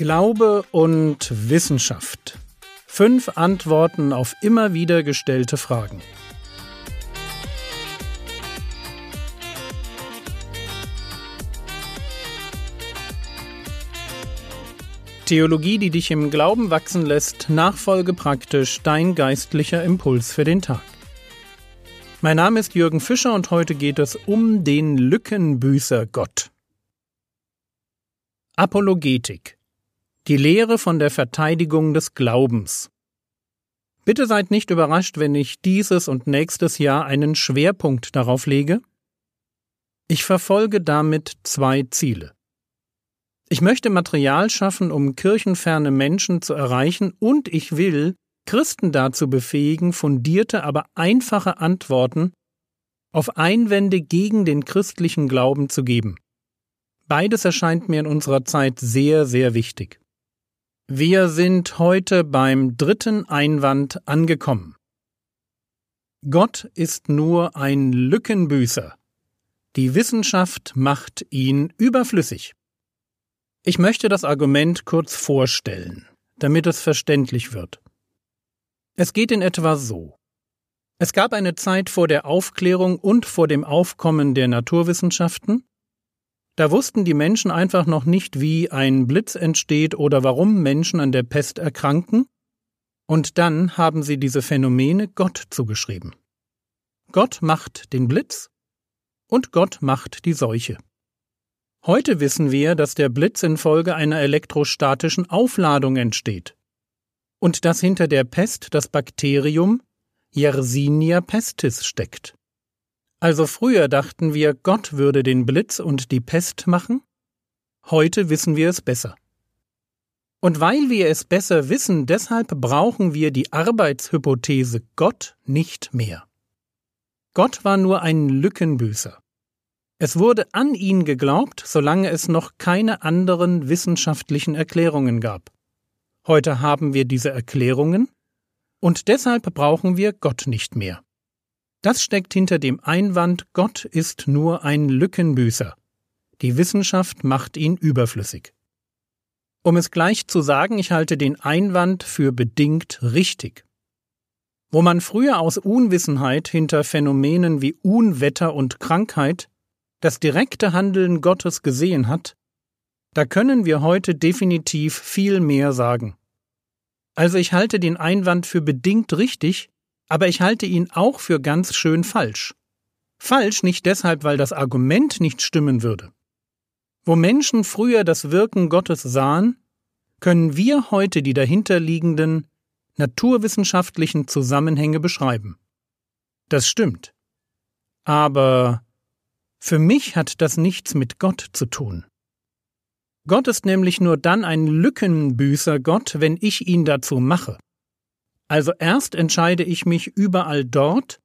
Glaube und Wissenschaft. Fünf Antworten auf immer wieder gestellte Fragen. Theologie, die dich im Glauben wachsen lässt, nachfolge praktisch dein geistlicher Impuls für den Tag. Mein Name ist Jürgen Fischer und heute geht es um den Lückenbüßer Gott. Apologetik. Die Lehre von der Verteidigung des Glaubens. Bitte seid nicht überrascht, wenn ich dieses und nächstes Jahr einen Schwerpunkt darauf lege. Ich verfolge damit zwei Ziele. Ich möchte Material schaffen, um kirchenferne Menschen zu erreichen, und ich will Christen dazu befähigen, fundierte, aber einfache Antworten auf Einwände gegen den christlichen Glauben zu geben. Beides erscheint mir in unserer Zeit sehr, sehr wichtig. Wir sind heute beim dritten Einwand angekommen. Gott ist nur ein Lückenbüßer. Die Wissenschaft macht ihn überflüssig. Ich möchte das Argument kurz vorstellen, damit es verständlich wird. Es geht in etwa so. Es gab eine Zeit vor der Aufklärung und vor dem Aufkommen der Naturwissenschaften, da wussten die Menschen einfach noch nicht, wie ein Blitz entsteht oder warum Menschen an der Pest erkranken, und dann haben sie diese Phänomene Gott zugeschrieben. Gott macht den Blitz und Gott macht die Seuche. Heute wissen wir, dass der Blitz infolge einer elektrostatischen Aufladung entsteht und dass hinter der Pest das Bakterium Yersinia pestis steckt. Also früher dachten wir, Gott würde den Blitz und die Pest machen, heute wissen wir es besser. Und weil wir es besser wissen, deshalb brauchen wir die Arbeitshypothese Gott nicht mehr. Gott war nur ein Lückenbüßer. Es wurde an ihn geglaubt, solange es noch keine anderen wissenschaftlichen Erklärungen gab. Heute haben wir diese Erklärungen, und deshalb brauchen wir Gott nicht mehr. Das steckt hinter dem Einwand, Gott ist nur ein Lückenbüßer. Die Wissenschaft macht ihn überflüssig. Um es gleich zu sagen, ich halte den Einwand für bedingt richtig. Wo man früher aus Unwissenheit hinter Phänomenen wie Unwetter und Krankheit das direkte Handeln Gottes gesehen hat, da können wir heute definitiv viel mehr sagen. Also ich halte den Einwand für bedingt richtig, aber ich halte ihn auch für ganz schön falsch. Falsch nicht deshalb, weil das Argument nicht stimmen würde. Wo Menschen früher das Wirken Gottes sahen, können wir heute die dahinterliegenden naturwissenschaftlichen Zusammenhänge beschreiben. Das stimmt. Aber für mich hat das nichts mit Gott zu tun. Gott ist nämlich nur dann ein Lückenbüßer Gott, wenn ich ihn dazu mache. Also erst entscheide ich mich überall dort,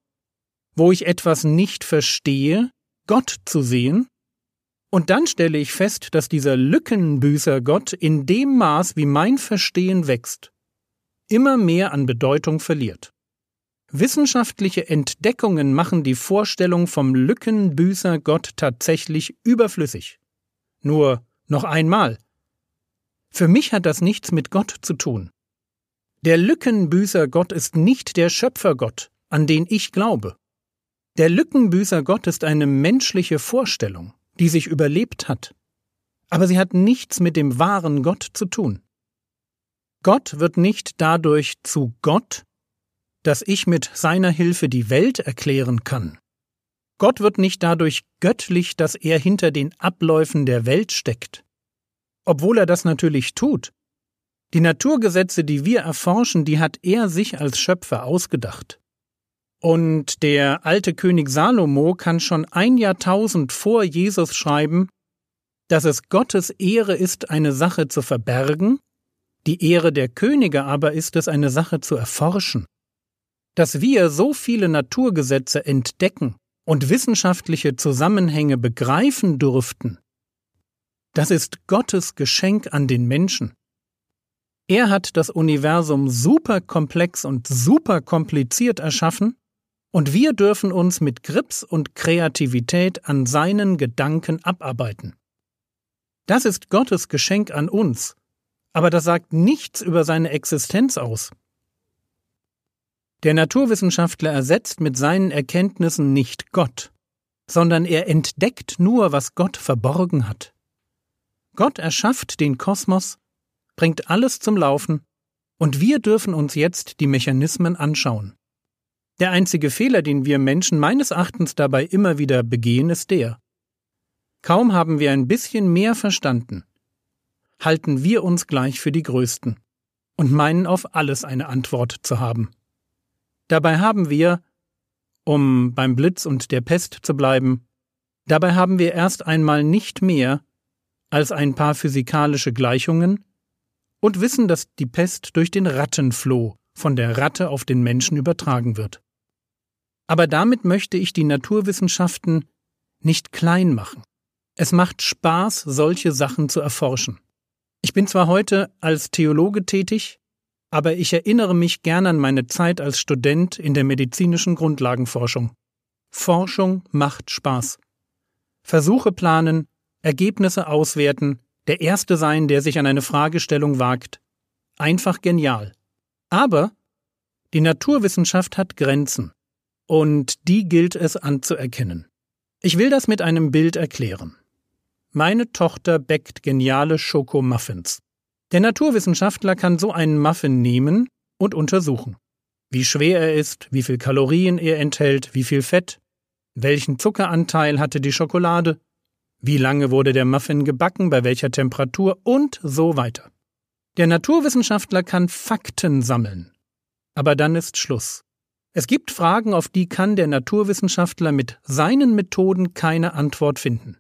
wo ich etwas nicht verstehe, Gott zu sehen, und dann stelle ich fest, dass dieser Lückenbüßer Gott in dem Maß, wie mein Verstehen wächst, immer mehr an Bedeutung verliert. Wissenschaftliche Entdeckungen machen die Vorstellung vom Lückenbüßer Gott tatsächlich überflüssig. Nur noch einmal. Für mich hat das nichts mit Gott zu tun. Der Lückenbüßer Gott ist nicht der Schöpfergott, an den ich glaube. Der Lückenbüßer Gott ist eine menschliche Vorstellung, die sich überlebt hat. Aber sie hat nichts mit dem wahren Gott zu tun. Gott wird nicht dadurch zu Gott, dass ich mit seiner Hilfe die Welt erklären kann. Gott wird nicht dadurch göttlich, dass er hinter den Abläufen der Welt steckt. Obwohl er das natürlich tut. Die Naturgesetze, die wir erforschen, die hat er sich als Schöpfer ausgedacht. Und der alte König Salomo kann schon ein Jahrtausend vor Jesus schreiben, dass es Gottes Ehre ist, eine Sache zu verbergen, die Ehre der Könige aber ist es, eine Sache zu erforschen dass wir so viele Naturgesetze entdecken und wissenschaftliche Zusammenhänge begreifen durften, das ist Gottes Geschenk an den Menschen. Er hat das Universum super komplex und super kompliziert erschaffen, und wir dürfen uns mit Grips und Kreativität an seinen Gedanken abarbeiten. Das ist Gottes Geschenk an uns, aber das sagt nichts über seine Existenz aus. Der Naturwissenschaftler ersetzt mit seinen Erkenntnissen nicht Gott, sondern er entdeckt nur, was Gott verborgen hat. Gott erschafft den Kosmos, bringt alles zum Laufen, und wir dürfen uns jetzt die Mechanismen anschauen. Der einzige Fehler, den wir Menschen meines Erachtens dabei immer wieder begehen, ist der. Kaum haben wir ein bisschen mehr verstanden, halten wir uns gleich für die Größten und meinen auf alles eine Antwort zu haben. Dabei haben wir, um beim Blitz und der Pest zu bleiben, dabei haben wir erst einmal nicht mehr als ein paar physikalische Gleichungen und wissen, dass die Pest durch den Rattenfloh von der Ratte auf den Menschen übertragen wird. Aber damit möchte ich die Naturwissenschaften nicht klein machen. Es macht Spaß, solche Sachen zu erforschen. Ich bin zwar heute als Theologe tätig, aber ich erinnere mich gern an meine Zeit als Student in der medizinischen Grundlagenforschung. Forschung macht Spaß. Versuche planen, Ergebnisse auswerten, der Erste sein, der sich an eine Fragestellung wagt. Einfach genial. Aber die Naturwissenschaft hat Grenzen. Und die gilt es anzuerkennen. Ich will das mit einem Bild erklären. Meine Tochter bäckt geniale Schokomuffins. Der Naturwissenschaftler kann so einen Muffin nehmen und untersuchen. Wie schwer er ist, wie viel Kalorien er enthält, wie viel Fett, welchen Zuckeranteil hatte die Schokolade, wie lange wurde der Muffin gebacken, bei welcher Temperatur und so weiter. Der Naturwissenschaftler kann Fakten sammeln. Aber dann ist Schluss. Es gibt Fragen, auf die kann der Naturwissenschaftler mit seinen Methoden keine Antwort finden.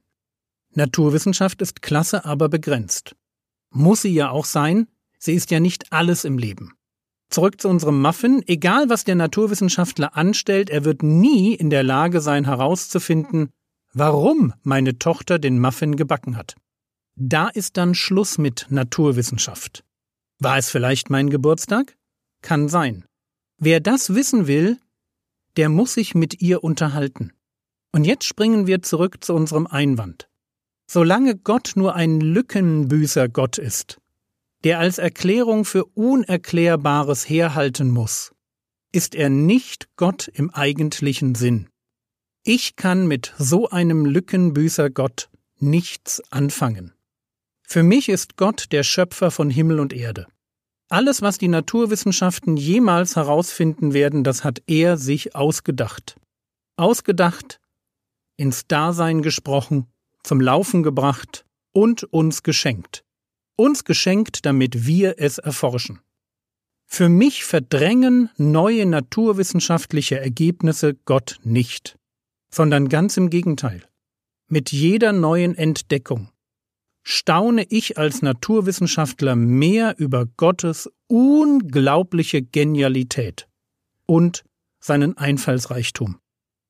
Naturwissenschaft ist klasse, aber begrenzt. Muss sie ja auch sein, sie ist ja nicht alles im Leben. Zurück zu unserem Muffin, egal was der Naturwissenschaftler anstellt, er wird nie in der Lage sein herauszufinden, warum meine Tochter den Muffin gebacken hat. Da ist dann Schluss mit Naturwissenschaft. War es vielleicht mein Geburtstag? Kann sein. Wer das wissen will, der muss sich mit ihr unterhalten. Und jetzt springen wir zurück zu unserem Einwand. Solange Gott nur ein Lückenbüßer Gott ist, der als Erklärung für Unerklärbares herhalten muss, ist er nicht Gott im eigentlichen Sinn. Ich kann mit so einem Lückenbüßer Gott nichts anfangen. Für mich ist Gott der Schöpfer von Himmel und Erde. Alles, was die Naturwissenschaften jemals herausfinden werden, das hat er sich ausgedacht. Ausgedacht, ins Dasein gesprochen, zum Laufen gebracht und uns geschenkt. Uns geschenkt, damit wir es erforschen. Für mich verdrängen neue naturwissenschaftliche Ergebnisse Gott nicht, sondern ganz im Gegenteil. Mit jeder neuen Entdeckung, staune ich als Naturwissenschaftler mehr über Gottes unglaubliche Genialität und seinen Einfallsreichtum.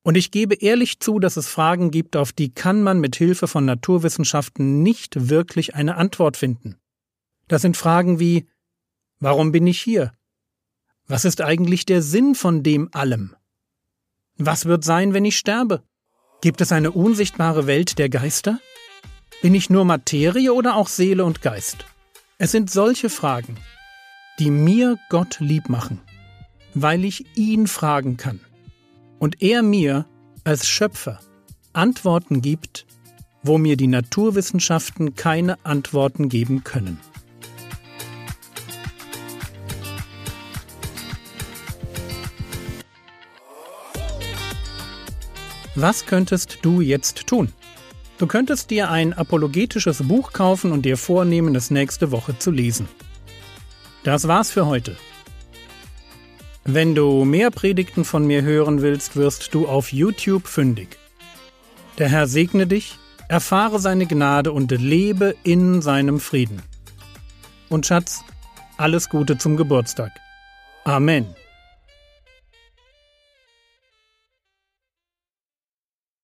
Und ich gebe ehrlich zu, dass es Fragen gibt, auf die kann man mit Hilfe von Naturwissenschaften nicht wirklich eine Antwort finden. Das sind Fragen wie Warum bin ich hier? Was ist eigentlich der Sinn von dem allem? Was wird sein, wenn ich sterbe? Gibt es eine unsichtbare Welt der Geister? Bin ich nur Materie oder auch Seele und Geist? Es sind solche Fragen, die mir Gott lieb machen, weil ich ihn fragen kann und er mir als Schöpfer Antworten gibt, wo mir die Naturwissenschaften keine Antworten geben können. Was könntest du jetzt tun? Du könntest dir ein apologetisches Buch kaufen und dir vornehmen, es nächste Woche zu lesen. Das war's für heute. Wenn du mehr Predigten von mir hören willst, wirst du auf YouTube fündig. Der Herr segne dich, erfahre seine Gnade und lebe in seinem Frieden. Und Schatz, alles Gute zum Geburtstag. Amen.